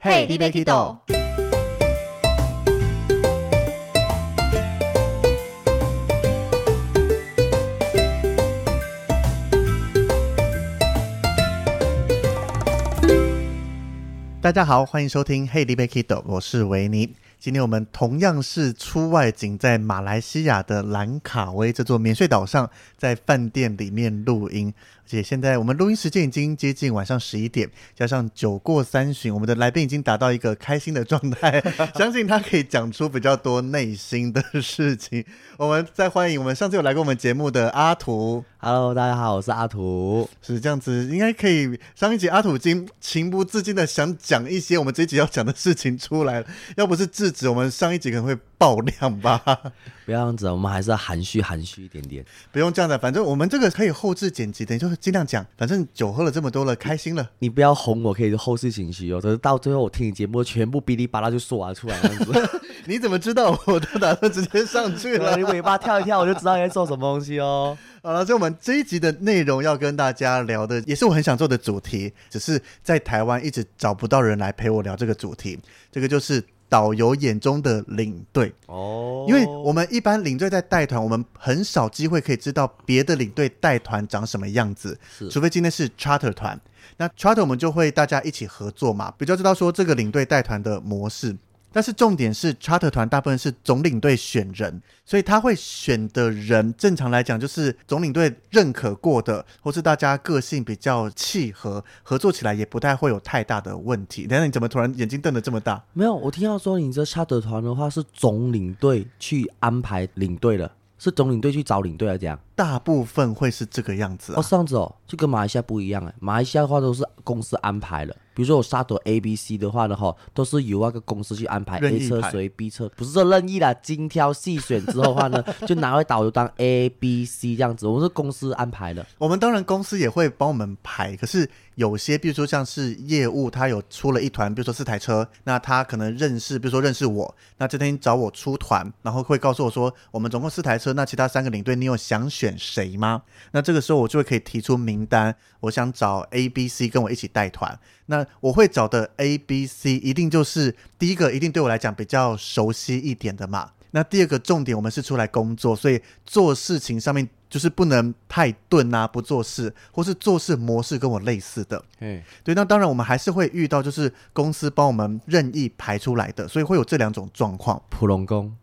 Hey, d i b k i d o 大家好，欢迎收听 Hey, d i b k i d o 我是维尼。今天我们同样是出外景，在马来西亚的兰卡威这座免税岛上，在饭店里面录音。而且现在我们录音时间已经接近晚上十一点，加上酒过三巡，我们的来宾已经达到一个开心的状态，相信他可以讲出比较多内心的事情。我们再欢迎我们上次有来过我们节目的阿图。Hello，大家好，我是阿土。是这样子，应该可以。上一集阿土已经情不自禁的想讲一些我们这一集要讲的事情出来了，要不是制止，我们上一集可能会爆量吧。不要这样子，我们还是要含蓄含蓄一点点。不用这样的，反正我们这个可以后置剪辑等于，就是尽量讲。反正酒喝了这么多了，开心了。你不要哄我，可以后置情绪哦。可是到最后我听你节目，全部哔哩吧啦就说完出来这样子。你怎么知道？我都打算直接上去了。你尾巴跳一跳，我就知道你在做什么东西哦。好了，所以我们这一集的内容要跟大家聊的，也是我很想做的主题，只是在台湾一直找不到人来陪我聊这个主题。这个就是。导游眼中的领队。哦，因为我们一般领队在带团，我们很少机会可以知道别的领队带团长什么样子，除非今天是 charter 团，那 charter 我们就会大家一起合作嘛，比较知道说这个领队带团的模式。但是重点是，charter 团大部分是总领队选人，所以他会选的人，正常来讲就是总领队认可过的，或是大家个性比较契合，合作起来也不太会有太大的问题。等下你怎么突然眼睛瞪得这么大？没有，我听到说你这 charter 团的话是总领队去安排领队了，是总领队去找领队来讲。大部分会是这个样子、啊、哦，这样子哦，就跟马来西亚不一样哎，马来西亚的话都是公司安排了。比如说我沙朵 A、B、C 的话呢，哈，都是由那个公司去安排 A 车随 B 车，不是说任意啦，精挑细选之后的话呢，就拿回导游当 A、B、C 这样子，我们是公司安排的。我们当然公司也会帮我们排，可是有些，比如说像是业务，他有出了一团，比如说四台车，那他可能认识，比如说认识我，那这天找我出团，然后会告诉我说，我们总共四台车，那其他三个领队，你有想选谁吗？那这个时候我就会可以提出名单，我想找 A、B、C 跟我一起带团。那我会找的 A、B、C 一定就是第一个，一定对我来讲比较熟悉一点的嘛。那第二个重点，我们是出来工作，所以做事情上面就是不能太钝啊，不做事，或是做事模式跟我类似的。嗯，对。那当然我们还是会遇到，就是公司帮我们任意排出来的，所以会有这两种状况。普龙宫。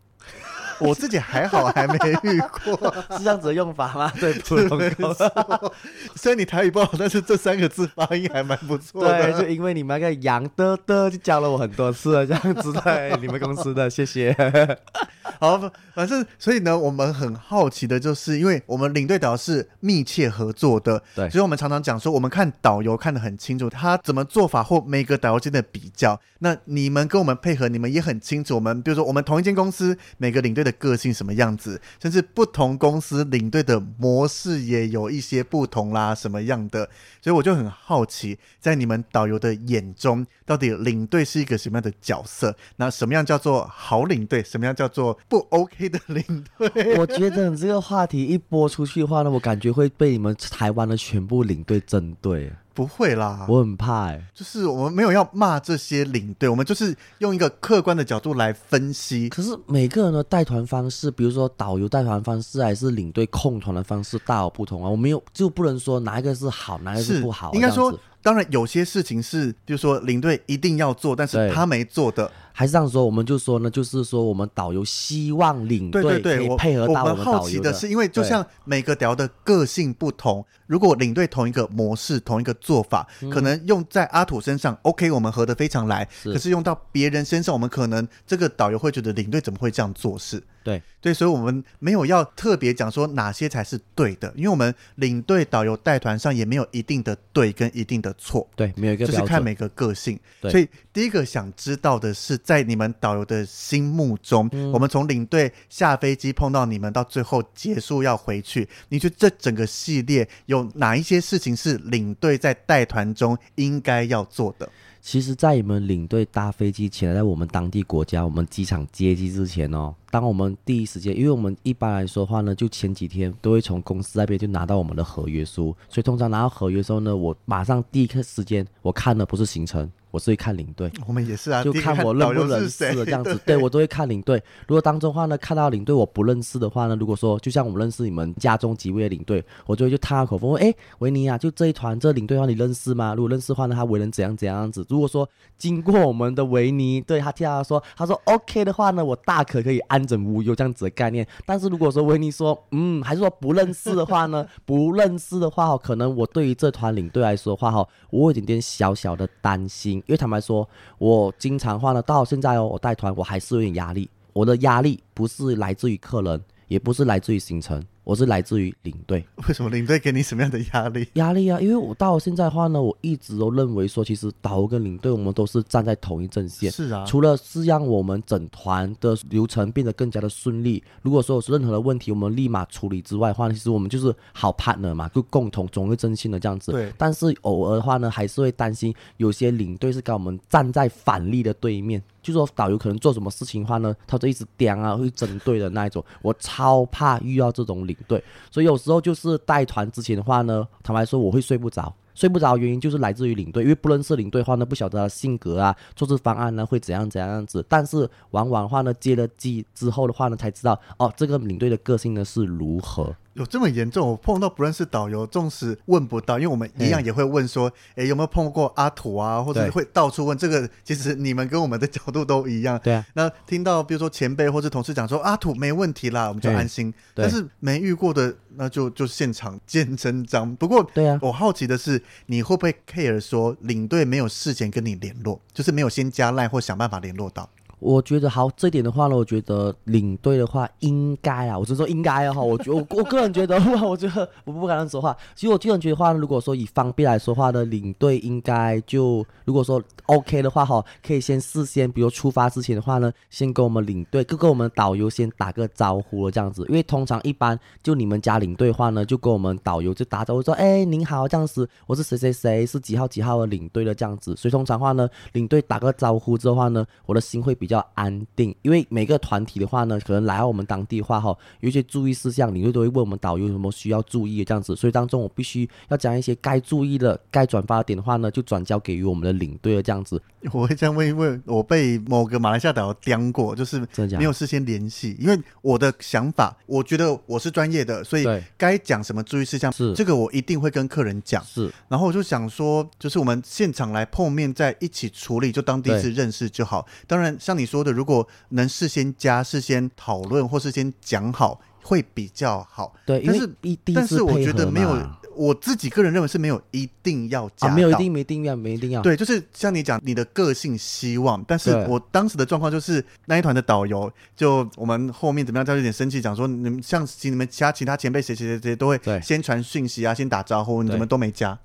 我自己还好，还没遇过，是这样子的用法吗？对，普通 高虽然你台语不好，但是这三个字发音还蛮不错的。对，就因为你们那个杨的的就教了我很多次了，这样子在，你们公司的，谢谢。好，反正所以呢，我们很好奇的就是，因为我们领队导是密切合作的，对，所以我们常常讲说，我们看导游看得很清楚，他怎么做法或每个导游间的比较。那你们跟我们配合，你们也很清楚。我们比如说，我们同一间公司每个领队的个性什么样子，甚至不同公司领队的模式也有一些不同啦，什么样的。所以我就很好奇，在你们导游的眼中，到底领队是一个什么样的角色？那什么样叫做好领队？什么样叫做不 OK 的领队？我觉得你这个话题一播出去的话呢，我感觉会被你们台湾的全部领队针对。不会啦，我很怕哎、欸。就是我们没有要骂这些领队，我们就是用一个客观的角度来分析。可是每个人的带团方式，比如说导游带团方式，还是领队控团的方式，大有不同啊。我们有就不能说哪一个是好，哪一个是不好。应该说，当然有些事情是，比如说领队一定要做，但是他没做的。还是这样说，我们就说呢，就是说我们导游希望领队可以配合到我们导游的。我们好奇的是，因为就像每个导游的个性不同，如果领队同一个模式、同一个做法，嗯、可能用在阿土身上，OK，我们合得非常来。是可是用到别人身上，我们可能这个导游会觉得领队怎么会这样做事？对对，所以我们没有要特别讲说哪些才是对的，因为我们领队导游带团上也没有一定的对跟一定的错，对，没有一个，就是看每个个性。所以第一个想知道的是，在你们导游的心目中，嗯、我们从领队下飞机碰到你们到最后结束要回去，你觉得这整个系列有有哪一些事情是领队在带团中应该要做的？其实，在你们领队搭飞机前，在我们当地国家，我们机场接机之前哦，当我们第一时间，因为我们一般来说的话呢，就前几天都会从公司那边就拿到我们的合约书，所以通常拿到合约的时候呢，我马上第一个时间我看的不是行程。我是会看领队，我们也是啊，就看我认不认识这样子。对，对我都会看领队。如果当中话呢，看到领队我不认识的话呢，如果说就像我们认识你们家中几位的领队，我就会就探下口风，问哎，维尼啊，就这一团这领队的话你认识吗？如果认识的话呢，他为人怎样怎样子？如果说经过我们的维尼，对他听他说，他说 OK 的话呢，我大可可以安枕无忧这样子的概念。但是如果说维尼说嗯，还是说不认识的话呢，不认识的话可能我对于这团领队来说的话哈，我有一点点小小的担心。因为坦白说，我经常换了，到现在哦，我带团我还是有点压力。我的压力不是来自于客人，也不是来自于行程。我是来自于领队，为什么领队给你什么样的压力？压力啊，因为我到现在的话呢，我一直都认为说，其实导游跟领队我们都是站在同一阵线。是啊，除了是让我们整团的流程变得更加的顺利，如果说有任何的问题，我们立马处理之外的话，其实我们就是好 partner 嘛，就共同总会真心的这样子。对。但是偶尔的话呢，还是会担心有些领队是跟我们站在反例的对面，就说导游可能做什么事情的话呢，他就一直刁啊，会针对的那一种。我超怕遇到这种领对，所以有。时候就是带团之前的话呢，坦白说我会睡不着，睡不着原因就是来自于领队，因为不认识领队的话呢，不晓得他性格啊，做事方案呢会怎样怎样子。但是往往话呢，接了机之后的话呢，才知道哦，这个领队的个性呢是如何。有这么严重？我碰到不认识导游，纵使问不到，因为我们一样也会问说，哎、欸，有没有碰过阿土啊？或者会到处问。这个其实你们跟我们的角度都一样。对啊。那听到比如说前辈或是同事讲说阿土没问题啦，我们就安心。但是没遇过的，那就就现场见真章。不过，对啊，我好奇的是，你会不会 care 说领队没有事前跟你联络，就是没有先加赖或想办法联络到？我觉得好，这点的话呢，我觉得领队的话应该啊，我是说应该啊哈，我觉我我个人觉得，我我觉得 我不敢说话。其实我个人觉得话，如果说以方便来说话呢，领队应该就如果说 OK 的话哈，可以先事先，比如出发之前的话呢，先跟我们领队，跟跟我们导游先打个招呼了这样子。因为通常一般就你们家领队话呢，就跟我们导游就打招呼说，哎，您好这样子，我是谁谁谁，是几号几号的领队的这样子。所以通常话呢，领队打个招呼之后话呢，我的心会比。比较安定，因为每个团体的话呢，可能来到我们当地的话哈，有一些注意事项，领队都会问我们导游有什么需要注意的这样子，所以当中我必须要讲一些该注意的、该转发的点的话呢，就转交给于我们的领队的这样子。我会这样问一问，我被某个马来西亚导游刁过，就是没有事先联系，因为我的想法，我觉得我是专业的，所以该讲什么注意事项，是这个我一定会跟客人讲。是，然后我就想说，就是我们现场来碰面，在一起处理，就当第一次认识就好。当然，像你。说的，如果能事先加、事先讨论或事先讲好，会比较好。对，但是一但是我觉得没有，我自己个人认为是没有一定要加、啊，没有一定没一定要没一定要。对，就是像你讲，你的个性希望，但是我当时的状况就是那一团的导游，就我们后面怎么样，他有点生气，讲说你们像你们其他其他前辈谁谁谁谁都会先传讯息啊，先打招呼，你怎么都没加？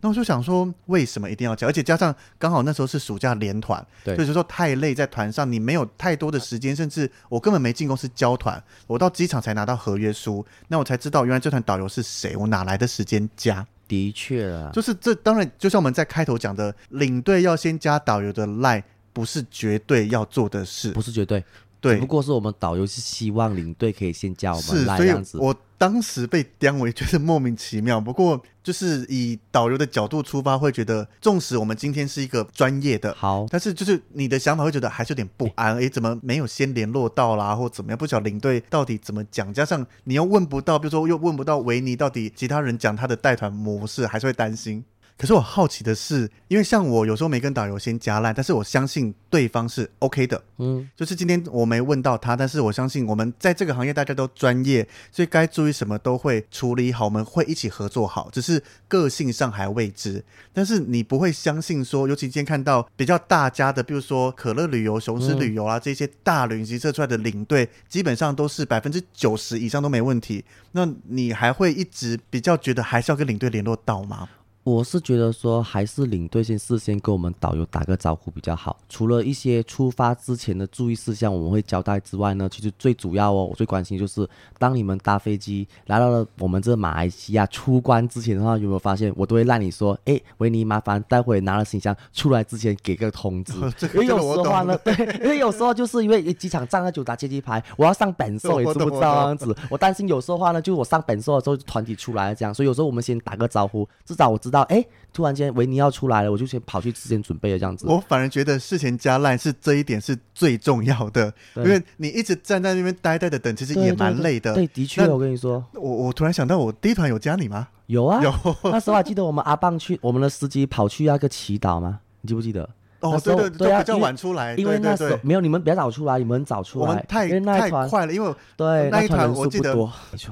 那我就想说，为什么一定要加？而且加上刚好那时候是暑假连团，对，所以说太累，在团上你没有太多的时间，甚至我根本没进公司交团，我到机场才拿到合约书，那我才知道原来这团导游是谁，我哪来的时间加？的确啊，就是这当然就像我们在开头讲的，领队要先加导游的 line，不是绝对要做的事，不是绝对。对，不过是我们导游是希望领队可以先叫我们来这样子。我当时被刁，我也觉得莫名其妙。不过就是以导游的角度出发，会觉得，纵使我们今天是一个专业的，好，但是就是你的想法会觉得还是有点不安。哎，怎么没有先联络到啦，或怎么样？不晓得领队到底怎么讲，加上你又问不到，比如说又问不到维尼到底其他人讲他的带团模式，还是会担心。可是我好奇的是，因为像我有时候没跟导游先加烂，但是我相信对方是 OK 的。嗯，就是今天我没问到他，但是我相信我们在这个行业大家都专业，所以该注意什么都会处理好，我们会一起合作好，只是个性上还未知。但是你不会相信说，尤其今天看到比较大家的，比如说可乐旅游、雄狮旅游啊、嗯、这些大旅行社出来的领队，基本上都是百分之九十以上都没问题。那你还会一直比较觉得还是要跟领队联络到吗？我是觉得说，还是领队先事先跟我们导游打个招呼比较好。除了一些出发之前的注意事项，我们会交代之外呢，其实最主要哦，我最关心就是，当你们搭飞机来到了我们这马来西亚出关之前的话，有没有发现，我都会让你说，哎，维尼，麻烦待会拿了行李箱出来之前给个通知。这个、因为有时候呢，对，因为有时候就是因为机场站了就打接机牌，我要上本寿也知不知道这样子，我担心有时候的话呢，就我上本寿的时候团体出来了这样，所以有时候我们先打个招呼，至少我知道。到哎，突然间维尼要出来了，我就先跑去之前准备了这样子。我反而觉得事前加赖是这一点是最重要的，因为你一直站在那边呆呆的等，其实也蛮累的。对，的确，我跟你说，我我突然想到，我第一团有加你吗？有啊，有。那时候还记得我们阿棒去，我们的司机跑去那个祈祷吗？你记不记得？哦，对对对，比较晚出来，因为那时候没有你们比较早出来，你们早出来，我们太太快了，因为对那一团我记得，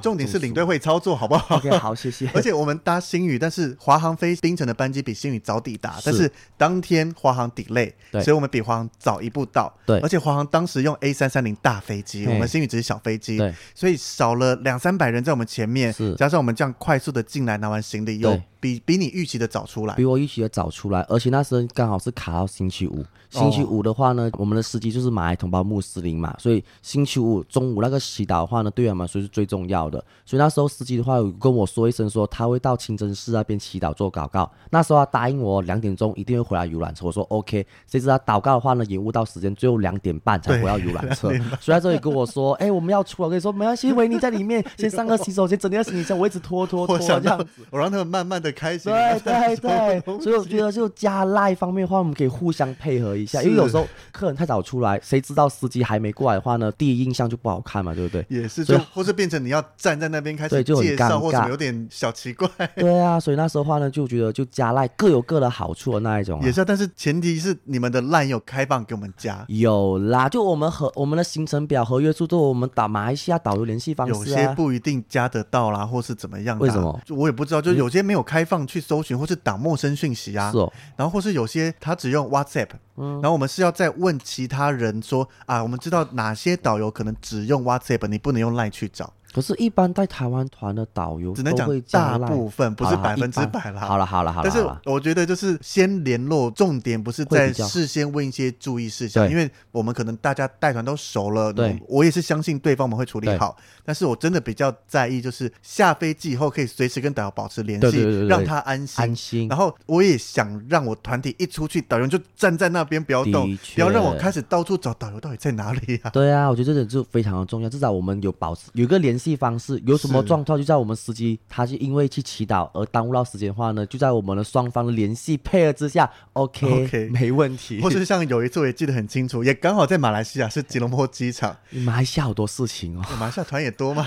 重点是领队会操作，好不好？OK，好，谢谢。而且我们搭星宇，但是华航飞槟城的班机比星宇早抵达，但是当天华航 delay，所以我们比华航早一步到。对，而且华航当时用 A 三三零大飞机，我们星宇只是小飞机，对，所以少了两三百人在我们前面，加上我们这样快速的进来拿完行李又。比比你预期的早出来，比我预期的早出来，而且那时候刚好是卡到星期五。星期五的话呢，哦、我们的司机就是马来同胞穆斯林嘛，所以星期五中午那个祈祷的话呢，对我们来说是最重要的。所以那时候司机的话有跟我说一声，说他会到清真寺那边祈祷做祷告。那时候他答应我两点钟一定会回来游览车，我说 OK。谁知道祷告的话呢，延误到时间，最后两点半才回到游览车。所以在这里跟我说，哎、欸，我们要出了，我跟你说没关系，维尼在里面先上个洗手间，整理下行李箱，我一直拖拖拖这样子，我让他们慢慢的开心。对对对，所以我觉得就加赖方面的话，我们可以互相配合一下，因为有时候。客人太早出来，谁知道司机还没过来的话呢？第一印象就不好看嘛，对不对？也是，就或是变成你要站在那边开始介绍，或者有点小奇怪。对啊，所以那时候的话呢，就觉得就加赖各有各的好处的那一种、啊。也是、啊，但是前提是你们的赖有开放给我们加。有啦，就我们和我们的行程表、合约书都我们打马来西亚导游联系方式、啊。有些不一定加得到啦，或是怎么样？为什么？就我也不知道，就有些没有开放去搜寻，或是挡陌生讯息啊。是哦。然后或是有些他只用 WhatsApp。嗯，然后我们是要再问其他人说啊，我们知道哪些导游可能只用 WhatsApp，你不能用 Line 去找。可是，一般带台湾团的导游只能讲大部分，不是百分之百啦。好了，好了，好了。但是我觉得就是先联络，重点不是在事先问一些注意事项，因为我们可能大家带团都熟了。对，我也是相信对方我们会处理好。但是我真的比较在意，就是下飞机以后可以随时跟导游保持联系，让他安心。安心。然后我也想让我团体一出去，导游就站在那边不要动，不要让我开始到处找导游到底在哪里啊。对啊，我觉得这点就非常的重要，至少我们有保持有一个联系方式，有什么状况就在我们司机，他是因为去祈祷而耽误到时间的话呢，就在我们的双方的联系配合之下，OK OK 没问题。或是像有一次我也记得很清楚，也刚好在马来西亚是吉隆坡机场。马来西亚好多事情哦，马来西亚团也多嘛，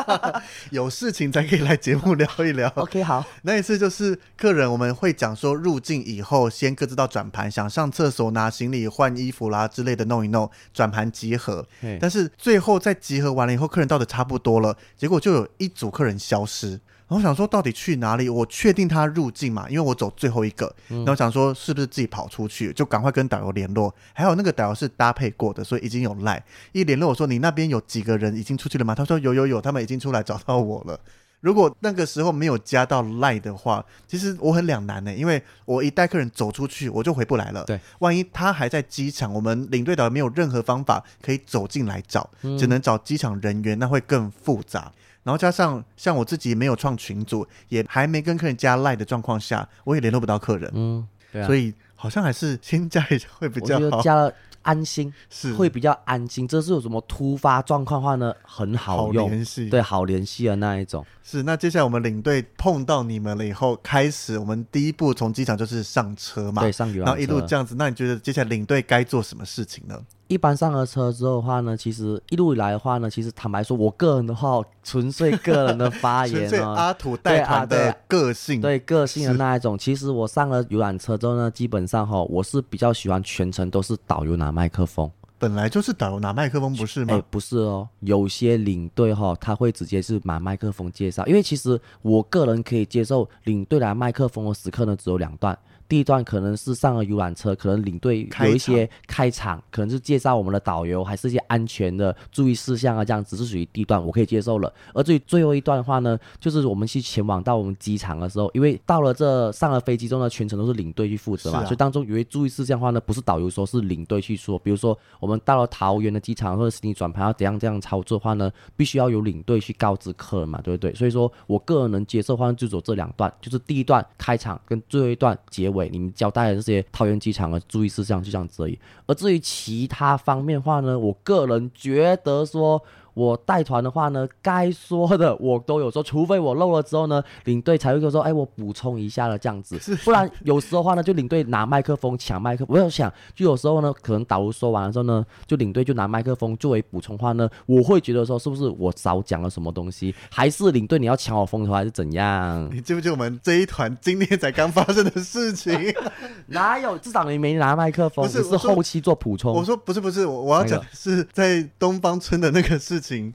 有事情才可以来节目聊一聊。OK 好，那一次就是客人我们会讲说入境以后先各自到转盘，想上厕所拿行李换衣服啦之类的弄一弄，转盘集合。但是最后在集合完了以后，客人到的差不多了。结果就有一组客人消失，然后想说到底去哪里？我确定他入境嘛，因为我走最后一个，然后想说是不是自己跑出去，就赶快跟导游联络。还有那个导游是搭配过的，所以已经有赖。一联络我说你那边有几个人已经出去了吗？他说有有有，他们已经出来找到我了。如果那个时候没有加到赖的话，其实我很两难呢，因为我一带客人走出去，我就回不来了。对，万一他还在机场，我们领队导游没有任何方法可以走进来找，只能找机场人员，那会更复杂。然后加上像我自己没有创群组，也还没跟客人加赖的状况下，我也联络不到客人。嗯，对啊，所以好像还是先加一下会比较好。加了。安心是会比较安心，这是有什么突发状况的话呢？很好用，好联系，对，好联系的那一种。是，那接下来我们领队碰到你们了以后，开始我们第一步从机场就是上车嘛，对，上然后一路这样子。那你觉得接下来领队该做什么事情呢？一般上了车之后的话呢，其实一路以来的话呢，其实坦白说，我个人的话，纯粹个人的发言哦，阿土带团的个性，对，对个性的那一种。其实我上了游览车之后呢，基本上哈，我是比较喜欢全程都是导游拿麦克风。本来就是导游拿麦克风，不是吗？哎，不是哦，有些领队哈，他会直接是拿麦克风介绍，因为其实我个人可以接受领队拿麦克风的时刻呢，只有两段。第一段可能是上了游览车，可能领队有一些开场，可能是介绍我们的导游，还是一些安全的注意事项啊，这样只是属于第一段，我可以接受了。而至于最后一段的话呢，就是我们去前往到我们机场的时候，因为到了这上了飞机之后呢，全程都是领队去负责嘛，啊、所以当中有一些注意事项的话呢，不是导游说，是领队去说。比如说我们到了桃园的机场或者行李转盘要怎样这样操作的话呢，必须要有领队去告知客人嘛，对不对？所以说我个人能接受的话就走这两段，就是第一段开场跟最后一段结尾。你们交代的这些桃园机场的注意事项就这样子而已，而至于其他方面话呢，我个人觉得说。我带团的话呢，该说的我都有说，除非我漏了之后呢，领队才会说，哎，我补充一下了这样子，不然有时候的话呢，就领队拿麦克风抢麦克。我有想，就有时候呢，可能导游说完了之后呢，就领队就拿麦克风作为补充话呢，我会觉得说，是不是我少讲了什么东西，还是领队你要抢我风头，还是怎样？你记不记得我们这一团今天才刚发生的事情？哪有？至少你没拿麦克风，只是后期做补充。我说不是不是，我我要讲的是在东方村的那个事情。行，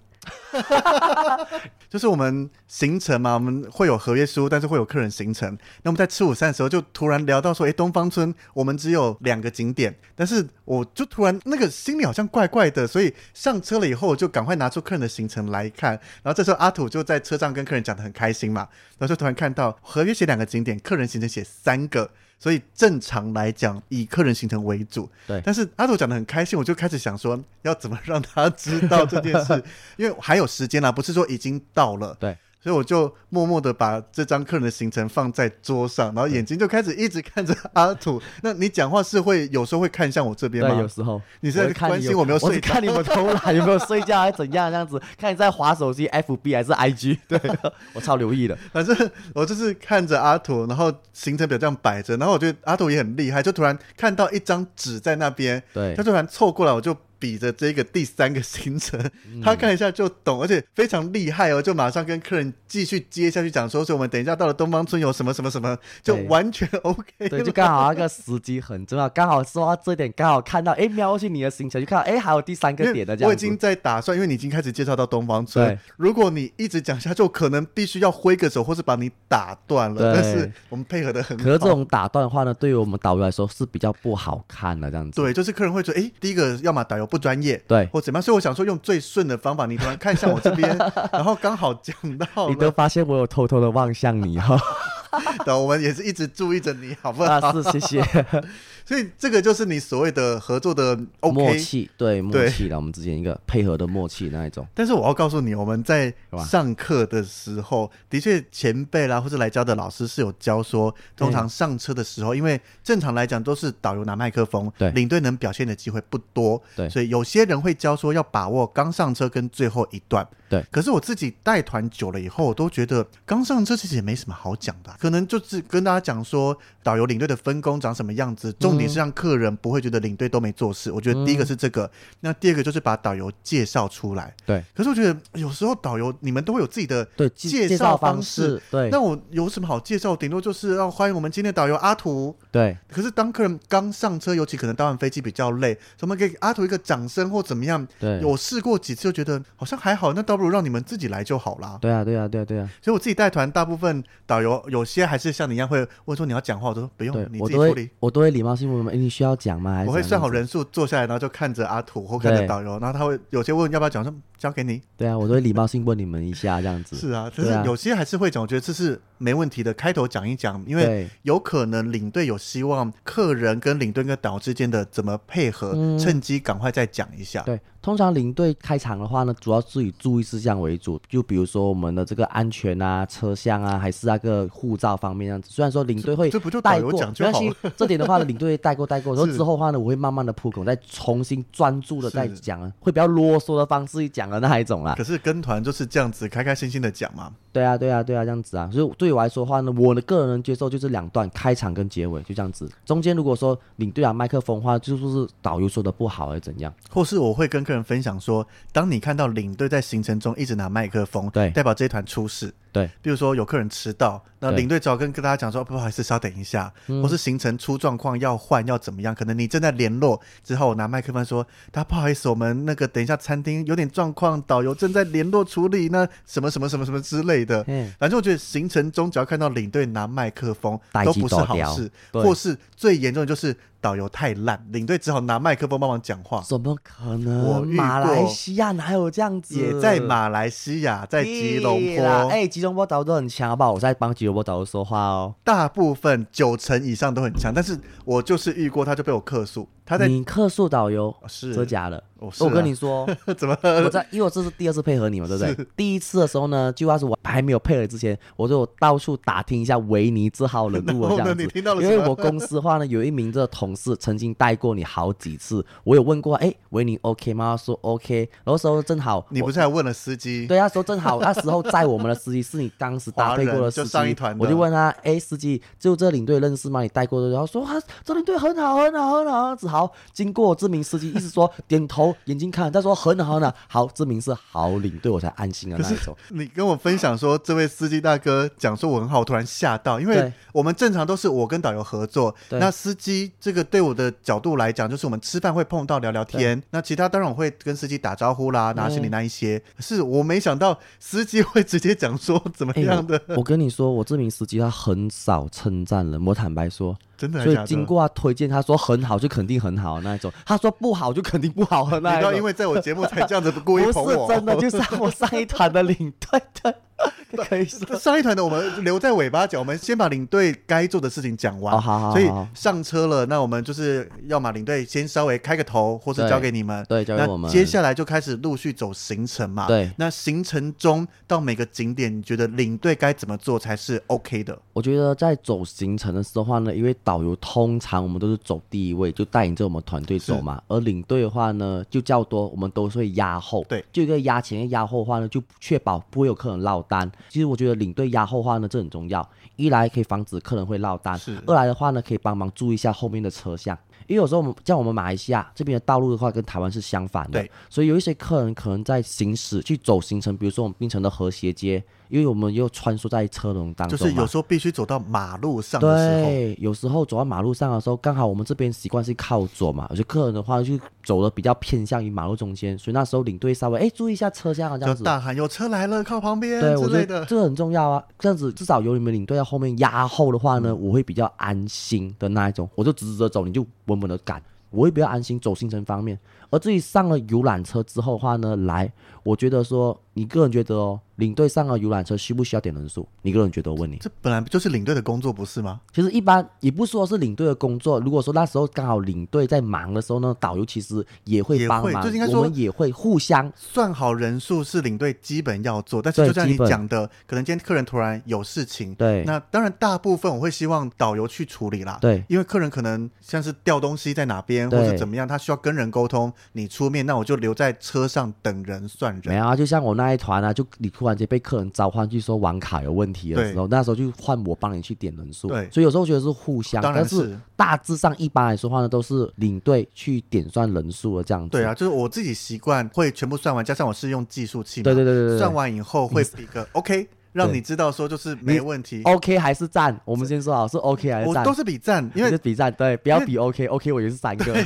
就是我们行程嘛，我们会有合约书，但是会有客人行程。那我们在吃午餐的时候，就突然聊到说，哎，东方村我们只有两个景点，但是我就突然那个心里好像怪怪的，所以上车了以后，就赶快拿出客人的行程来看。然后这时候阿土就在车上跟客人讲得很开心嘛，然后就突然看到合约写两个景点，客人行程写三个。所以正常来讲，以客人行程为主。对。但是阿土讲的很开心，我就开始想说，要怎么让他知道这件事，因为还有时间啦，不是说已经到了。对。所以我就默默的把这张客人的行程放在桌上，然后眼睛就开始一直看着阿土。那你讲话是会有时候会看向我这边吗？对，有时候。你是在关心我没有睡觉？看你们偷懒有没有睡觉还是怎样？这样子 看你在划手机，FB 还是 IG？对，我超留意的。反正我就是看着阿土，然后行程表这样摆着，然后我觉得阿土也很厉害，就突然看到一张纸在那边，对，他突然凑过来，我就。比着这个第三个行程，他看一下就懂，而且非常厉害哦，就马上跟客人继续接下去讲，说是我们等一下到了东方村有什么什么什么，就完全 OK 对。对，就刚好那个时机很重要，刚好说到这点，刚好看到，哎，瞄过去你的行程，就看到，哎，还有第三个点的这样。我已经在打算，因为你已经开始介绍到东方村，对如果你一直讲下去，就可能必须要挥个手，或是把你打断了。对但是我们配合的很好。可是这种打断的话呢，对于我们导游来说是比较不好看的这样子。对，就是客人会觉得，哎，第一个要么导游不专业，对。或怎么样？所以我想说，用最顺的方法，你突然看向我这边，然后刚好讲到，你都发现我有偷偷的望向你哈。对，我们也是一直注意着你，好不好？啊，是，谢谢。所以这个就是你所谓的合作的 OK? 默契，对默契了，我们之间一个配合的默契那一种。但是我要告诉你，我们在上课的时候，的确前辈啦，或者来教的老师是有教说，通常上车的时候，因为正常来讲都是导游拿麦克风，对，领队能表现的机会不多，对，所以有些人会教说要把握刚上车跟最后一段。对，可是我自己带团久了以后，我都觉得刚上车其实也没什么好讲的，可能就是跟大家讲说导游领队的分工长什么样子，重点是让客人不会觉得领队都没做事。我觉得第一个是这个，嗯、那第二个就是把导游介绍出来。对，可是我觉得有时候导游你们都会有自己的对介绍方式，对，那我有什么好介绍？顶多就是要欢迎我们今天的导游阿图。对，可是当客人刚上车，尤其可能搭完飞机比较累，我们给阿图一个掌声或怎么样？对，我试过几次就觉得好像还好，那倒不如让你们自己来就好啦。对啊，对啊，对啊，对啊。所以我自己带团，大部分导游有些还是像你一样会问说你要讲话，我都说不用，你自己处理。我都会礼貌性问问，你需要讲吗？我会算好人数，坐下来，然后就看着阿土或看着导游，然后他会有些问要不要讲，说交给你。对啊，我都会礼貌性问你们一下这样子。是啊，就是有些还是会讲，我觉得这是没问题的。开头讲一讲，因为有可能领队有希望客人跟领队跟导游之间的怎么配合，嗯、趁机赶快再讲一下。对。通常领队开场的话呢，主要是以注意事项为主，就比如说我们的这个安全啊、车厢啊，还是那个护照方面这样子。虽然说领队会这不就带过，没关系。这点的话呢，领队会带过带过。然后之后的话呢，我会慢慢的铺孔，再重新专注的再讲，啊会比较啰嗦的方式去讲讲的那一种啦。可是跟团就是这样子，开开心心的讲嘛。对啊，对啊，对啊，这样子啊。所以对我来说的话呢，我的个人能接受就是两段，开场跟结尾就这样子。中间如果说领队啊麦克风的话，就说是导游说的不好，还是怎样？或是我会跟客人分享说，当你看到领队在行程中一直拿麦克风，对，代表这一团出事。对，比如说有客人迟到，那领队只好跟跟大家讲说，不好意思，稍等一下，嗯、或是行程出状况要换要怎么样，可能你正在联络，之后拿麦克风说，大家不好意思，我们那个等一下餐厅有点状况，导游正在联络处理，那什么什么什么什么之类的。嗯，反正我觉得行程中只要看到领队拿麦克风，都不是好事，或是最严重的就是。导游太烂，领队只好拿麦克风帮忙讲话。怎么可能？我马来西亚哪有这样子？也在马来西亚，在吉隆坡。哎、欸，吉隆坡导游都很强，好不好？我在帮吉隆坡导游说话哦。大部分九成以上都很强，但是我就是遇过，他就被我克诉。他在你客诉导游是真假的？我，我跟你说，怎么？我在，因为我这是第二次配合你嘛，对不对？第一次的时候呢，就要是我还没有配合之前，我就到处打听一下维尼之号人物这样子。因为我公司的话呢，有一名这个同事曾经带过你好几次，我有问过，哎，维尼 OK 吗？他说 OK。然后时候正好，你不是还问了司机？对啊，说正好那时候载我们的司机 是你当时搭配过的司机，我就问他，哎，司机，就这领队认识吗？你带过的？然后说啊，这领队很好，很好，很好，只好经过这名司机一直说点头，眼睛看，他说很好呢，好，这名是好领队，我才安心的那一种。你跟我分享说，这位司机大哥讲说我很好，我突然吓到，因为我们正常都是我跟导游合作，那司机这个对我的角度来讲，就是我们吃饭会碰到聊聊天，那其他当然我会跟司机打招呼啦，拿行李那一些。可是我没想到司机会直接讲说怎么样的。我跟你说，我这名司机他很少称赞人，我坦白说。真的，所以经过他推荐，他说很好就肯定很好那一种，他说不好就肯定不好的那一种。因为在我节目才这样子故意捧我。不是真的，就是我上一团的领队的。可以说上一团的我们留在尾巴讲，我们先把领队该做的事情讲完。哦、好好好，所以上车了，那我们就是要么领队先稍微开个头，或是交给你们。对，交给我们。接下来就开始陆续走行程嘛。对。那行程中到每个景点，你觉得领队该怎么做才是 OK 的？我觉得在走行程的时候呢，因为导游通常我们都是走第一位，就带领着我们团队走嘛。而领队的话呢，就较多，我们都是会压后。对。就一个压前，压后的话呢，就确保不会有客人落单。其实我觉得领队压后话呢，这很重要。一来可以防止客人会落单，二来的话呢，可以帮忙注意一下后面的车厢。因为有时候我们像我们马来西亚这边的道路的话，跟台湾是相反的，所以有一些客人可能在行驶去走行程，比如说我们槟城的和谐街。因为我们又穿梭在车龙当中，就是有时候必须走到马路上的时候，对，有时候走到马路上的时候，刚好我们这边习惯是靠左嘛，有些客人的话就走的比较偏向于马路中间，所以那时候领队稍微哎注意一下车厢啊，这样子，大喊有车来了，靠旁边，对，我觉得这个很重要啊，这样子至少有你们领队在后面压后的话呢，嗯、我会比较安心的那一种，我就直直的走，你就稳稳的赶，我会比较安心走行程方面。而至于上了游览车之后的话呢，来，我觉得说，你个人觉得哦，领队上了游览车需不需要点人数？你个人觉得？我问你，这本来不就是领队的工作不是吗？其实一般也不说是领队的工作。如果说那时候刚好领队在忙的时候呢，导游其实也会帮忙，就应该说我们也会互相算好人数是领队基本要做。但是就像你讲的，可能今天客人突然有事情，对，那当然大部分我会希望导游去处理啦，对，因为客人可能像是掉东西在哪边或者怎么样，他需要跟人沟通。你出面，那我就留在车上等人算人。没有啊，就像我那一团啊，就你突然间被客人召唤去说网卡有问题的时候，那时候就换我帮你去点人数。对，所以有时候觉得是互相，当然是，但是大致上一般来说话呢，都是领队去点算人数的这样子。对啊，就是我自己习惯会全部算完，加上我是用计数器嘛，对对对对对，算完以后会比个 OK。让你知道说就是没问题，OK 还是赞？我们先说好是 OK 还是赞？我都是比赞，因为是比赞，对，不要比 OK，OK 我觉得是三个，没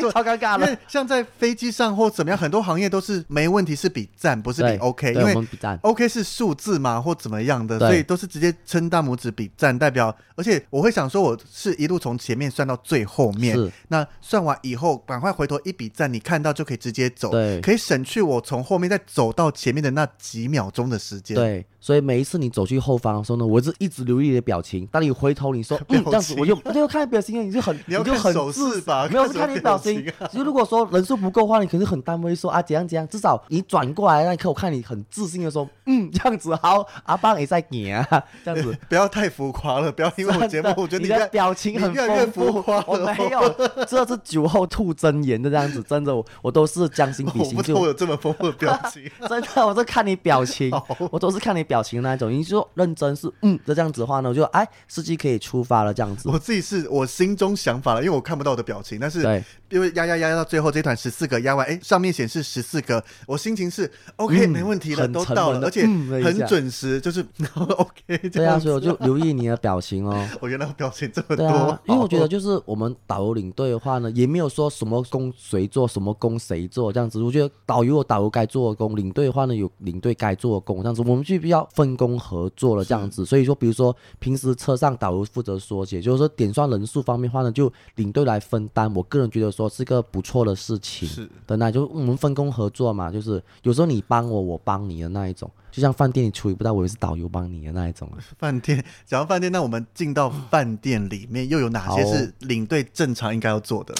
错，超尴尬了。因为像在飞机上或怎么样，很多行业都是没问题，是比赞，不是比 OK，因为 OK 是数字嘛或怎么样的，所以都是直接撑大拇指比赞，代表。而且我会想说，我是一路从前面算到最后面，那算完以后赶快回头一比赞，你看到就可以直接走，可以省去我从后面再走到前面的那几秒钟的时间。对。所以每一次你走去后方的时候呢，我是一直留意你的表情。当你回头你说 嗯这样子，我就我就看你表情，你就很 你要就很手势吧，没有是看你表情。其实、啊、如果说人数不够的话，你肯定很单微说啊怎样怎样，至少你转过来那一刻，我看你很自信的说 嗯这样子好，阿邦也在你啊这样子，不要太浮夸了，不要因为我节目，我觉得你，你的表情很越来越浮夸。我没有，这是酒后吐真言的这样子，真的我我都是将心比心就。我有这么丰富的表情，真的，我是看你表情，我都是看你表情那一种。你说认真是嗯，就这样子的话呢，我就哎，司机可以出发了这样子。我自己是我心中想法了，因为我看不到我的表情，但是因为压压压压到最后这团十四个压完，哎，上面显示十四个，我心情是 OK，、嗯、没问题了，都到了，而且很准时，就是 OK。对啊，所以我就留意你的表情哦。我 原来表情这么多，啊、因为我觉得就是我们导游领队的话呢，也没有说什么工谁做，什么工谁做这样子。我觉得导游有导游该做的工，领队的话呢有领队该做的工，这样子我们去比较分工合作了这样子。所以说，比如说平时车上导游负责说解，就是说点算人数方面的话呢，就领队来分担。我个人觉得说是个不错的事情。是的，那就我们分工合作嘛，就是有时候你帮我，我帮你的那一种。就像饭店你处理不到，我也是导游帮你的那一种。饭店，讲到饭店，那我们进到饭店里面，又有哪些是领队正常应该要做的？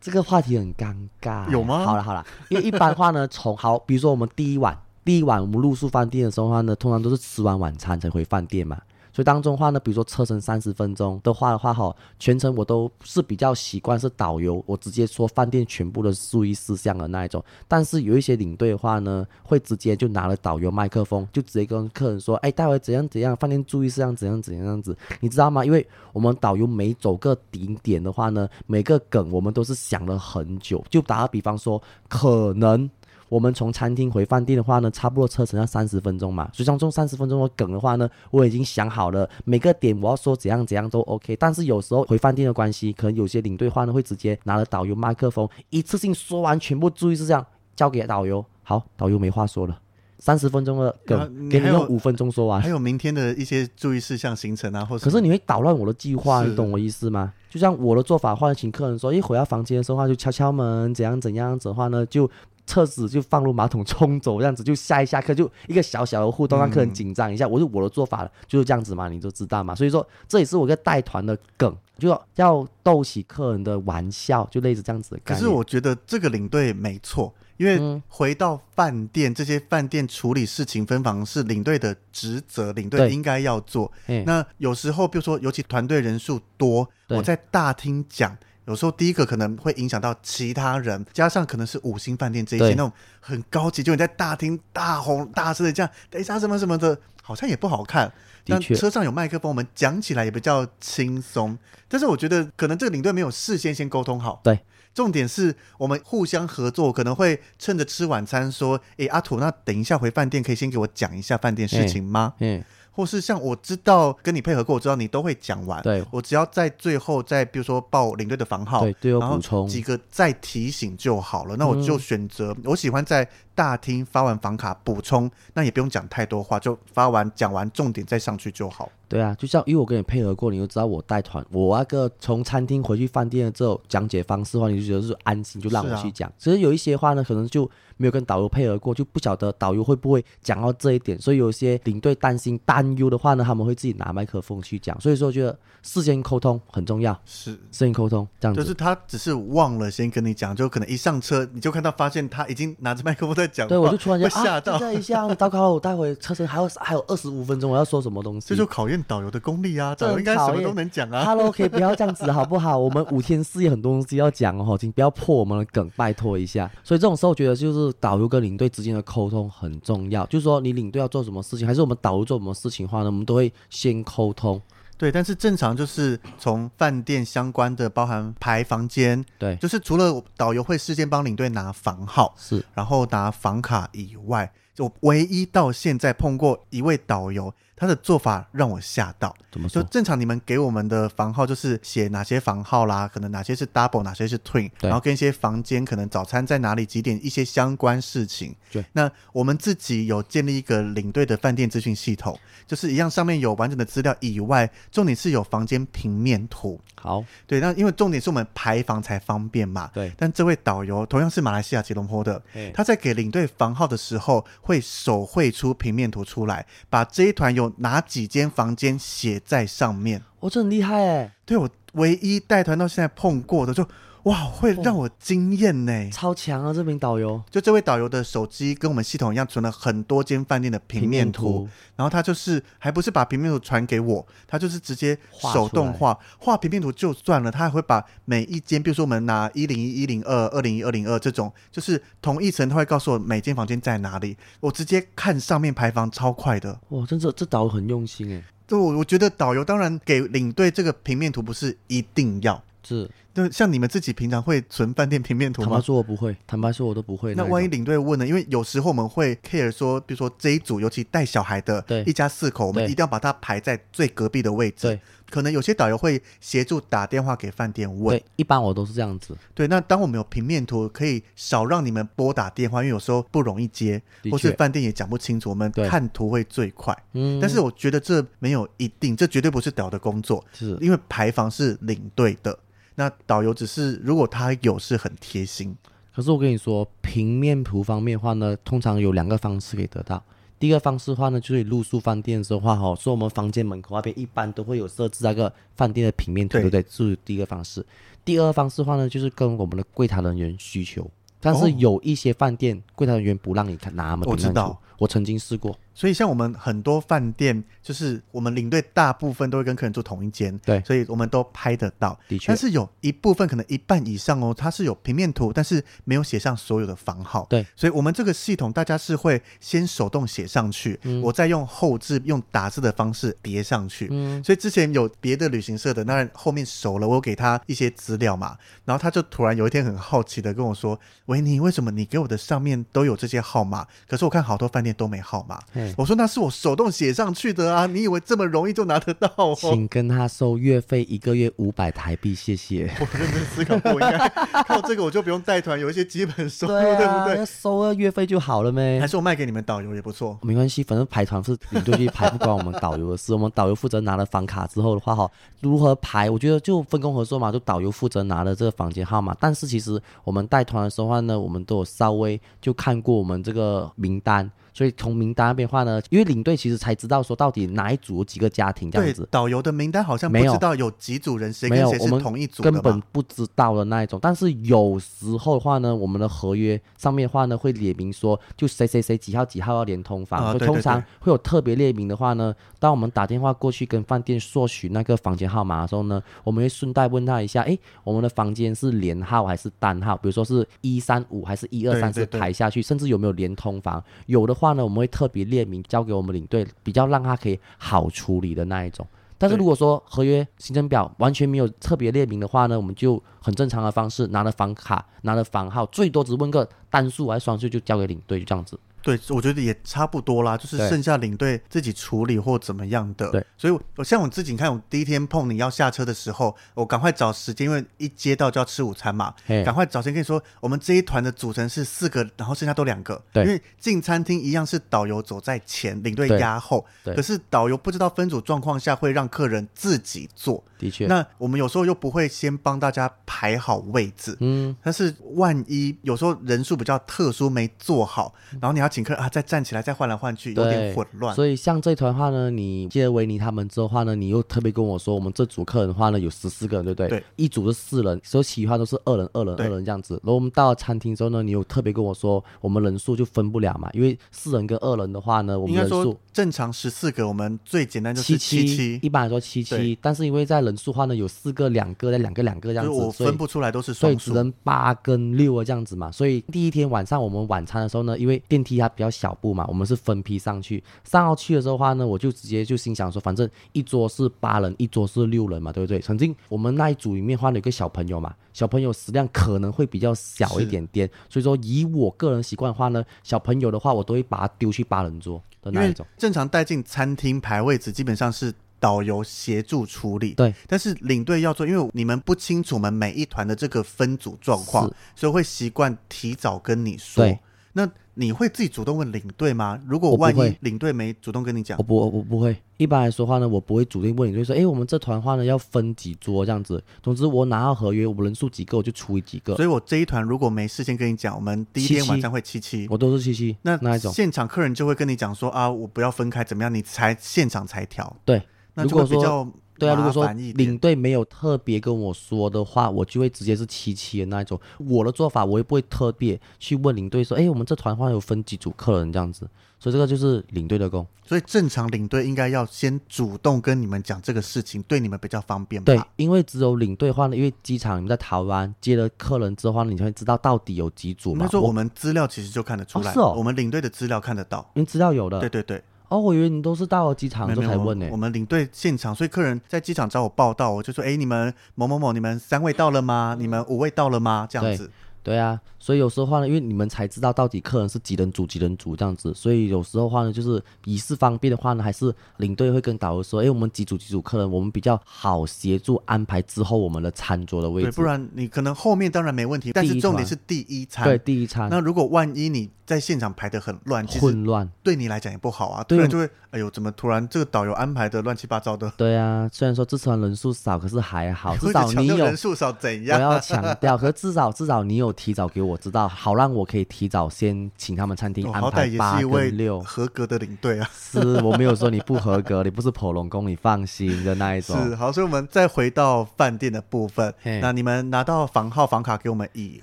这个话题很尴尬。有吗？好了好了，因为一般的话呢，从好，比如说我们第一晚，第一晚我们露宿饭店的时候的话呢，通常都是吃完晚餐才回饭店嘛。所以当中的话呢，比如说车程三十分钟的话的话哈，全程我都是比较习惯是导游，我直接说饭店全部的注意事项的那一种。但是有一些领队的话呢，会直接就拿了导游麦克风，就直接跟客人说，哎，待会怎样怎样，饭店注意事项怎样怎样样子，你知道吗？因为我们导游每走个景点的话呢，每个梗我们都是想了很久。就打个比方说，可能。我们从餐厅回饭店的话呢，差不多车程要三十分钟嘛。所以像这种三十分钟的梗的话呢，我已经想好了每个点我要说怎样怎样都 OK。但是有时候回饭店的关系，可能有些领队话呢会直接拿了导游麦克风，一次性说完全部注意事项交给导游。好，导游没话说了，三十分钟的梗给你用五分钟说完。还有明天的一些注意事项行程啊，或者可是你会捣乱我的计划，你懂我意思吗？就像我的做法，换请客人说一回到房间的时候话就敲敲门，怎样怎样子的话呢就。车子就放入马桶冲走，这样子就下一下课就一个小小的互动，让客人紧张一下。嗯、我是我的做法了，就是这样子嘛，你就知道嘛。所以说这也是我一个带团的梗，就要逗起客人的玩笑，就类似这样子的概念。可是我觉得这个领队没错，因为回到饭店，这些饭店处理事情分房是领队的职责，领队应该要做。那有时候比如说，尤其团队人数多，我在大厅讲。有时候第一个可能会影响到其他人，加上可能是五星饭店这一些那种很高级，就你在大厅大吼大声的这样，等一下什么什么的，好像也不好看。但车上有麦克风，我们讲起来也比较轻松。但是我觉得可能这个领队没有事先先沟通好。对，重点是我们互相合作，可能会趁着吃晚餐说：“哎，阿土，那等一下回饭店可以先给我讲一下饭店事情吗？”嗯。或是像我知道跟你配合过，我知道你都会讲完。对，我只要在最后再比如说报领队的房号，对，然后补充几个再提醒就好了。那我就选择，我喜欢在大厅发完房卡补充，那也不用讲太多话，就发完讲完重点再上去就好。对啊，就像因为我跟你配合过，你就知道我带团，我那个从餐厅回去饭店的这种讲解方式的话，你就觉得是安心，就让我去讲。其实有一些话呢，可能就。没有跟导游配合过，就不晓得导游会不会讲到这一点，所以有些领队担心担忧的话呢，他们会自己拿麦克风去讲。所以说，我觉得事先沟通很重要。是，事先沟通这样子。就是他只是忘了先跟你讲，就可能一上车你就看到发现他已经拿着麦克风在讲。对，我就突然间吓到。等、啊、一下，糟糕了，我待会车程还有还有二十五分钟，我要说什么东西？这就考验导游的功力啊！导游应该什么都能讲啊。Hello，可以不要这样子好不好？我们五天四夜很多东西要讲哦，请不要破我们的梗，拜托一下。所以这种时候，我觉得就是导游跟领队。之间的沟通很重要，就是说你领队要做什么事情，还是我们导游做什么事情的话呢，我们都会先沟通。对，但是正常就是从饭店相关的，包含排房间，对，就是除了导游会事先帮领队拿房号，是，然后拿房卡以外，就唯一到现在碰过一位导游。他的做法让我吓到，怎么说？就正常你们给我们的房号就是写哪些房号啦，可能哪些是 double，哪些是 twin，然后跟一些房间可能早餐在哪里几点一些相关事情。对，那我们自己有建立一个领队的饭店资讯系统，就是一样上面有完整的资料以外，重点是有房间平面图。好，对，那因为重点是我们排房才方便嘛。对，但这位导游同样是马来西亚吉隆坡的，他在给领队房号的时候会。会手绘出平面图出来，把这一团有哪几间房间写在上面。我、哦、这很厉害哎！对，我唯一带团到现在碰过的就。哇，会让我惊艳呢！超强啊，这名导游！就这位导游的手机跟我们系统一样，存了很多间饭店的平面图。面图然后他就是，还不是把平面图传给我，他就是直接手动画画平面图就算了，他还会把每一间，比如说我们拿一零一、一零二、二零一、二零二这种，就是同一层，他会告诉我每间房间在哪里。我直接看上面排房，超快的。哇，真的，这导游很用心哎。对，我我觉得导游当然给领队这个平面图不是一定要。是，就像你们自己平常会存饭店平面图吗？坦白说，我不会。坦白说，我都不会。那万一领队问呢？因为有时候我们会 care 说，比如说这一组，尤其带小孩的，对，一家四口，我们一定要把它排在最隔壁的位置。对，可能有些导游会协助打电话给饭店问。对，一般我都是这样子。对，那当我们有平面图，可以少让你们拨打电话，因为有时候不容易接，或是饭店也讲不清楚，我们看图会最快。嗯，但是我觉得这没有一定，这绝对不是导游的工作，是因为排房是领队的。那导游只是如果他有是很贴心，可是我跟你说，平面图方面的话呢，通常有两个方式可以得到。第一个方式的话呢，就是露宿饭店的时候话哈，说我们房间门口那边一般都会有设置那个饭店的平面图，对，不对？这是第一个方式。第二个方式的话呢，就是跟我们的柜台人员需求，但是有一些饭店、哦、柜台人员不让你看那么平面图，我知道，我曾经试过。所以，像我们很多饭店，就是我们领队大部分都会跟客人住同一间，对，所以我们都拍得到。的确，但是有一部分可能一半以上哦，它是有平面图，但是没有写上所有的房号。对，所以我们这个系统大家是会先手动写上去，嗯、我再用后置用打字的方式叠上去。嗯，所以之前有别的旅行社的，那后面熟了，我有给他一些资料嘛，然后他就突然有一天很好奇的跟我说：“维尼，为什么你给我的上面都有这些号码？可是我看好多饭店都没号码。”我说：“那是我手动写上去的啊！你以为这么容易就拿得到？”请跟他收月费，一个月五百台币，谢谢。我认真思考过，应该靠这个我就不用带团，有一些基本收入，对，啊、对不对？收个月费就好了呗。还是我卖给你们导游也不错。没关系，反正排团是领队去排，不关我们导游的事。我们导游负责拿了房卡之后的话，哈，如何排？我觉得就分工合作嘛，就导游负责拿了这个房间号码。但是其实我们带团的时候呢，我们都有稍微就看过我们这个名单。所以从名单那边的话呢，因为领队其实才知道说到底哪一组有几个家庭这样子。导游的名单好像不知道有几组人，谁跟谁是同一组的，根本不知道的那一种。但是有时候的话呢，我们的合约上面的话呢会列明说，就谁谁谁几号几号要连通房。通常会有特别列明的话呢，当我们打电话过去跟饭店索取那个房间号码的时候呢，我们会顺带问他一下，哎，我们的房间是连号还是单号？比如说是一三五还是一二三四排下去，甚至有没有连通房？有的话呢，我们会特别列明交给我们领队，比较让他可以好处理的那一种。但是如果说合约行程表完全没有特别列明的话呢，我们就很正常的方式拿了房卡，拿了房号，最多只问个单数还是双数，就交给领队，就这样子。对，我觉得也差不多啦，就是剩下领队自己处理或怎么样的。对，所以我像我自己，你看我第一天碰你要下车的时候，我赶快找时间，因为一接到就要吃午餐嘛，赶快找时间跟你说，我们这一团的组成是四个，然后剩下都两个。对，因为进餐厅一样是导游走在前，领队压后。对，可是导游不知道分组状况下会让客人自己坐。的确，那我们有时候又不会先帮大家排好位置。嗯，但是万一有时候人数比较特殊没坐好，然后你要。请客啊，再站起来，再换来换去，有点混乱。所以像这团的话呢，你接维尼他们之后的话呢，你又特别跟我说，我们这组客人的话呢有十四个人，对不对？对。一组是四人，所以其他都是二人、二人、二人这样子。然后我们到了餐厅之后呢，你又特别跟我说，我们人数就分不了嘛，因为四人跟二人的话呢，我们人数正常十四个，我们最简单就是七七，一般来说七七。但是因为在人数的话呢，有四个、两个、再两个、两个这样子，我分不出来都是双数，所以只能八跟六啊这样子嘛。所以第一天晚上我们晚餐的时候呢，因为电梯它比较小步嘛。我们是分批上去，上到去的时候的话呢，我就直接就心想说，反正一桌是八人，一桌是六人嘛，对不对？曾经我们那一组里面换了一个小朋友嘛，小朋友食量可能会比较小一点点，所以说以我个人习惯的话呢，小朋友的话我都会把他丢去八人桌的那一种。正常带进餐厅排位置，基本上是导游协助处理。对，但是领队要做，因为你们不清楚我们每一团的这个分组状况，所以会习惯提早跟你说。对那你会自己主动问领队吗？如果万一领队没主动跟你讲，我不，我不会。一般来说话呢，我不会主动问领队说，哎，我们这团话呢要分几桌这样子。总之，我拿到合约，我们人数几个，我就除以几个。所以我这一团如果没事先跟你讲，我们第一天晚上会七七，我都是七七。那那一种现场客人就会跟你讲说啊，我不要分开，怎么样？你才现场才调。对，那就会比较。对啊，如果说领队没有特别跟我说的话，我就会直接是七七的那一种。我的做法，我也不会特别去问领队说，哎，我们这团话有分几组客人这样子。所以这个就是领队的功。所以正常领队应该要先主动跟你们讲这个事情，对你们比较方便吧？对，因为只有领队的话呢，因为机场你们在台湾接了客人之后呢，你才会知道到底有几组嘛。那说我们资料其实就看得出来，哦是哦，我们领队的资料看得到，因为资料有的。对对对。哦，我以为你都是到了机场之后才问呢。我们领队现场，所以客人在机场找我报道，我就说：哎，你们某某某，你们三位到了吗？你们五位到了吗？这样子。对啊，所以有时候话呢，因为你们才知道到底客人是几人组几人组这样子，所以有时候话呢，就是以示方便的话呢，还是领队会跟导游说，哎，我们几组几组客人，我们比较好协助安排之后我们的餐桌的位置。对，不然你可能后面当然没问题，但是重点是第一餐。对，第一餐。那如果万一你在现场排的很乱，混乱，对你来讲也不好啊。对，就会，哎呦，怎么突然这个导游安排的乱七八糟的？对啊，虽然说这次人数少，可是还好，至少你有人数少怎样？我要强调，可是至少至少你有提早给我知道，好让我可以提早先请他们餐厅安排八跟六合格的领队啊。是，我没有说你不合格，你不是普龙宫，你放心的那一种。是，好，所以我们再回到饭店的部分。那你们拿到房号房卡给我们以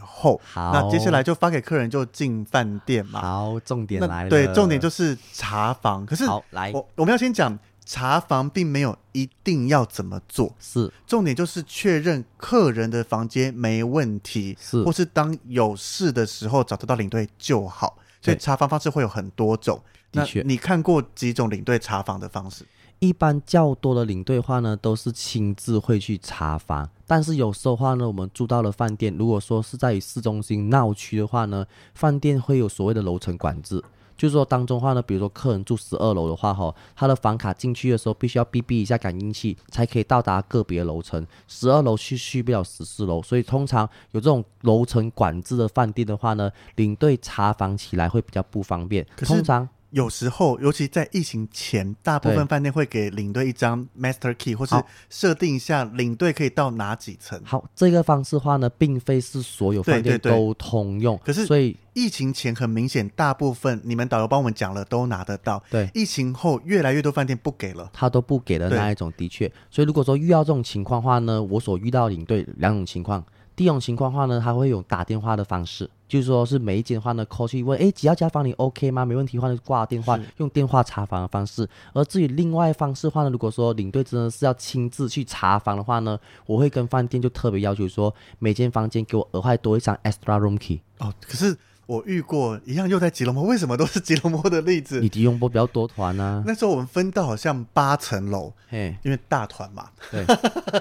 后，好，那接下来就发给客人就进饭店嘛。好。重点来了，对，重点就是查房。可是，好，来，我我们要先讲查房，并没有一定要怎么做。是，重点就是确认客人的房间没问题，是，或是当有事的时候找得到领队就好。所以查房方式会有很多种。的确，你看过几种领队查房的方式？一般较多的领队话呢，都是亲自会去查房。但是有时候话呢，我们住到了饭店，如果说是在市中心闹区的话呢，饭店会有所谓的楼层管制，就是说当中话呢，比如说客人住十二楼的话，哈，他的房卡进去的时候必须要哔哔一下感应器，才可以到达个别楼层。十二楼去去不了十四楼，所以通常有这种楼层管制的饭店的话呢，领队查房起来会比较不方便。通常。有时候，尤其在疫情前，大部分饭店会给领队一张 master key，或是设定一下领队可以到哪几层。好，这个方式的话呢，并非是所有饭店都通用。可是，所以疫情前很明显，大部分你们导游帮我们讲了，都拿得到。对，疫情后越来越多饭店不给了，他都不给的那一种，的确。所以如果说遇到这种情况的话呢，我所遇到领队两种情况。第一种情况的话呢，他会用打电话的方式，就是说是每一间的话呢 call 去问，哎，几号家房你 OK 吗？没问题的话呢，挂电话，用电话查房的方式。而至于另外方式的话呢，如果说领队真的是要亲自去查房的话呢，我会跟饭店就特别要求说，每间房间给我额外多一张 extra room key。哦，可是。我遇过一样，又在吉隆坡。为什么都是吉隆坡的例子？你吉隆坡比较多团啊。那时候我们分到好像八层楼，嘿，因为大团嘛。对，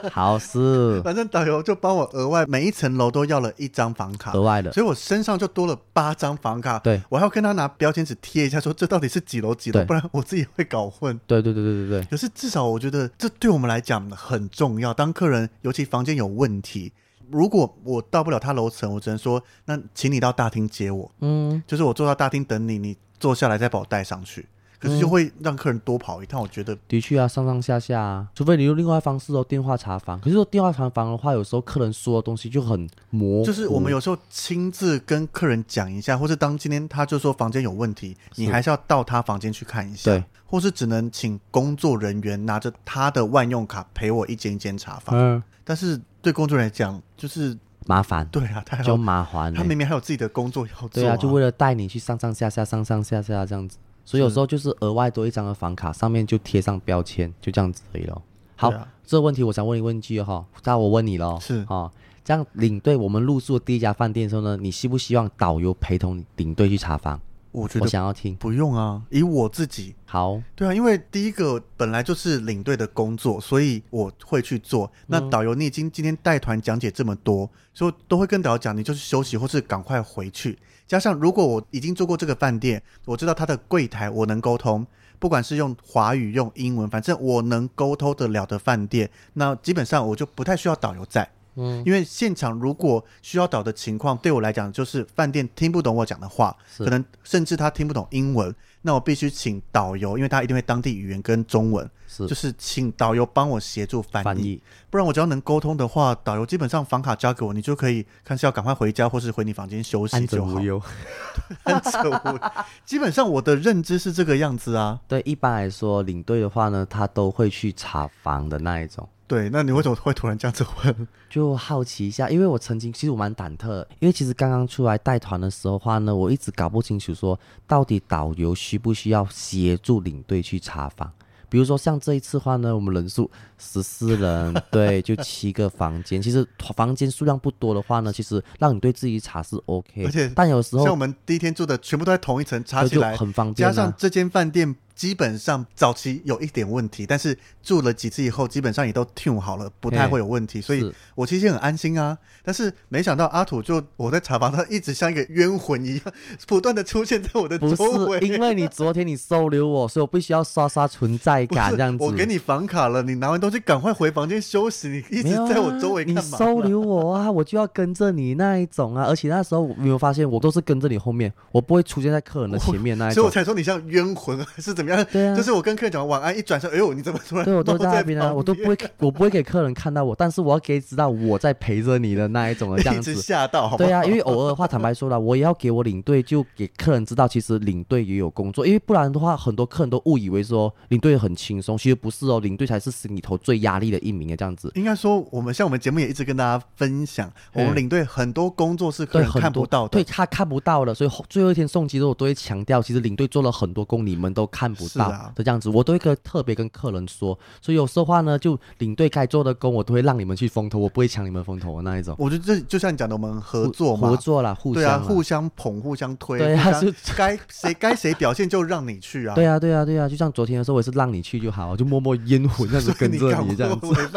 好是。反正导游就帮我额外每一层楼都要了一张房卡，额外的，所以我身上就多了八张房卡。对，我还要跟他拿标签纸贴一下，说这到底是几楼几楼，不然我自己会搞混。对对对对对对。可是至少我觉得这对我们来讲很重要。当客人尤其房间有问题。如果我到不了他楼层，我只能说，那请你到大厅接我。嗯，就是我坐到大厅等你，你坐下来再把我带上去。可是就会让客人多跑一趟，我觉得。的确啊，上上下下啊，除非你用另外方式哦，电话查房。可是说电话查房的话，有时候客人说的东西就很模糊。就是我们有时候亲自跟客人讲一下，或是当今天他就说房间有问题，你还是要到他房间去看一下。对，或是只能请工作人员拿着他的万用卡陪我一间一间查房。嗯，但是。对工作人员来讲，就是麻烦。对啊，太就麻烦。他明明还有自己的工作要做啊。对啊，就为了带你去上上下下、上上下下这样子。所以有时候就是额外多一张的房卡，上面就贴上标签，就这样子可以了。好，啊、这个问题我想问一问一句哈，那我问你喽。是啊，这样领队我们入住第一家饭店的时候呢，你希不希望导游陪同领队去查房？我觉得我想要听，不用啊。以我自己，好，对啊，因为第一个本来就是领队的工作，所以我会去做。那导游，你已经今天带团讲解这么多，所以都会跟导游讲，你就是休息或是赶快回去。加上如果我已经做过这个饭店，我知道他的柜台我能沟通，不管是用华语用英文，反正我能沟通得了的饭店，那基本上我就不太需要导游在。嗯，因为现场如果需要导的情况，对我来讲就是饭店听不懂我讲的话，可能甚至他听不懂英文，那我必须请导游，因为他一定会当地语言跟中文，是就是请导游帮我协助翻译，翻译，不然我只要能沟通的话，导游基本上房卡交给我，你就可以看是要赶快回家，或是回你房间休息就好。安无忧，安无忧。基本上我的认知是这个样子啊。对，一般来说领队的话呢，他都会去查房的那一种。对，那你为什么会突然这样子问？就好奇一下，因为我曾经其实我蛮忐忑，因为其实刚刚出来带团的时候话呢，我一直搞不清楚说到底导游需不需要协助领队去查房。比如说像这一次话呢，我们人数十四人，对，就七个房间，其实房间数量不多的话呢，其实让你对自己查是 OK，而且但有时候像我们第一天住的全部都在同一层，查起来很方便，加上这间饭店。基本上早期有一点问题，但是住了几次以后，基本上也都 tune 好了，不太会有问题，所以我其实很安心啊。但是没想到阿土就我在查房，他一直像一个冤魂一样，不断的出现在我的周围。不是因为你昨天你收留我，所以我必须要刷刷存在感这样子。我给你房卡了，你拿完东西赶快回房间休息。你一直在我周围干嘛？你收留我啊，我就要跟着你那一种啊。而且那时候你有没有发现，我都是跟着你后面，我不会出现在客人的前面那一种。所以我才说你像冤魂还是怎么样？对啊，就是我。跟客人讲晚安，一转身，哎呦，你怎么突然？对，我都在那边啊，我都不会，我不会给客人看到我，但是我要给知道我在陪着你的那一种的这样子。吓到好好，对啊，因为偶尔的话，坦白说了，我也要给我领队，就给客人知道，其实领队也有工作，因为不然的话，很多客人都误以为说领队很轻松，其实不是哦，领队才是心里头最压力的一名的这样子。应该说，我们像我们节目也一直跟大家分享，我们领队很多工作是客人看不到的，对，对他看不到的，所以最后一天送机的时候，我都会强调，其实领队做了很多工，你们都看不到的这样子，我都会跟。特别跟客人说，所以有时候话呢，就领队该做的工，我都会让你们去风头，我不会抢你们风头的那一种。我觉得这就像你讲的，我们合作嘛，合作啦，互相，对啊，互相捧，互相推，对啊，是该谁该谁表现就让你去啊。对啊，对啊，对啊，就像昨天的时候，我也是让你去就好，就默默烟魂这样子跟着你这样子。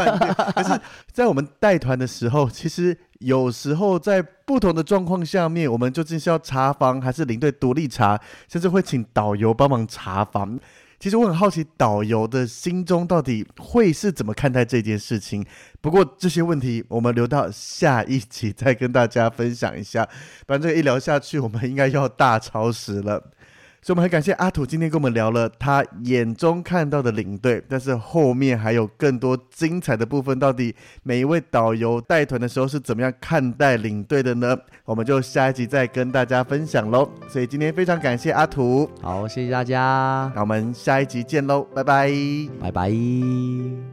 但是，在我们带团的时候，其实有时候在不同的状况下面，我们究竟是要查房，还是领队独立查，甚至会请导游帮忙查房。其实我很好奇，导游的心中到底会是怎么看待这件事情？不过这些问题我们留到下一集再跟大家分享一下，反正一聊下去，我们应该要大超时了。所以，我们很感谢阿土今天跟我们聊了他眼中看到的领队，但是后面还有更多精彩的部分。到底每一位导游带团的时候是怎么样看待领队的呢？我们就下一集再跟大家分享喽。所以今天非常感谢阿土，好，谢谢大家，那我们下一集见喽，拜拜，拜拜。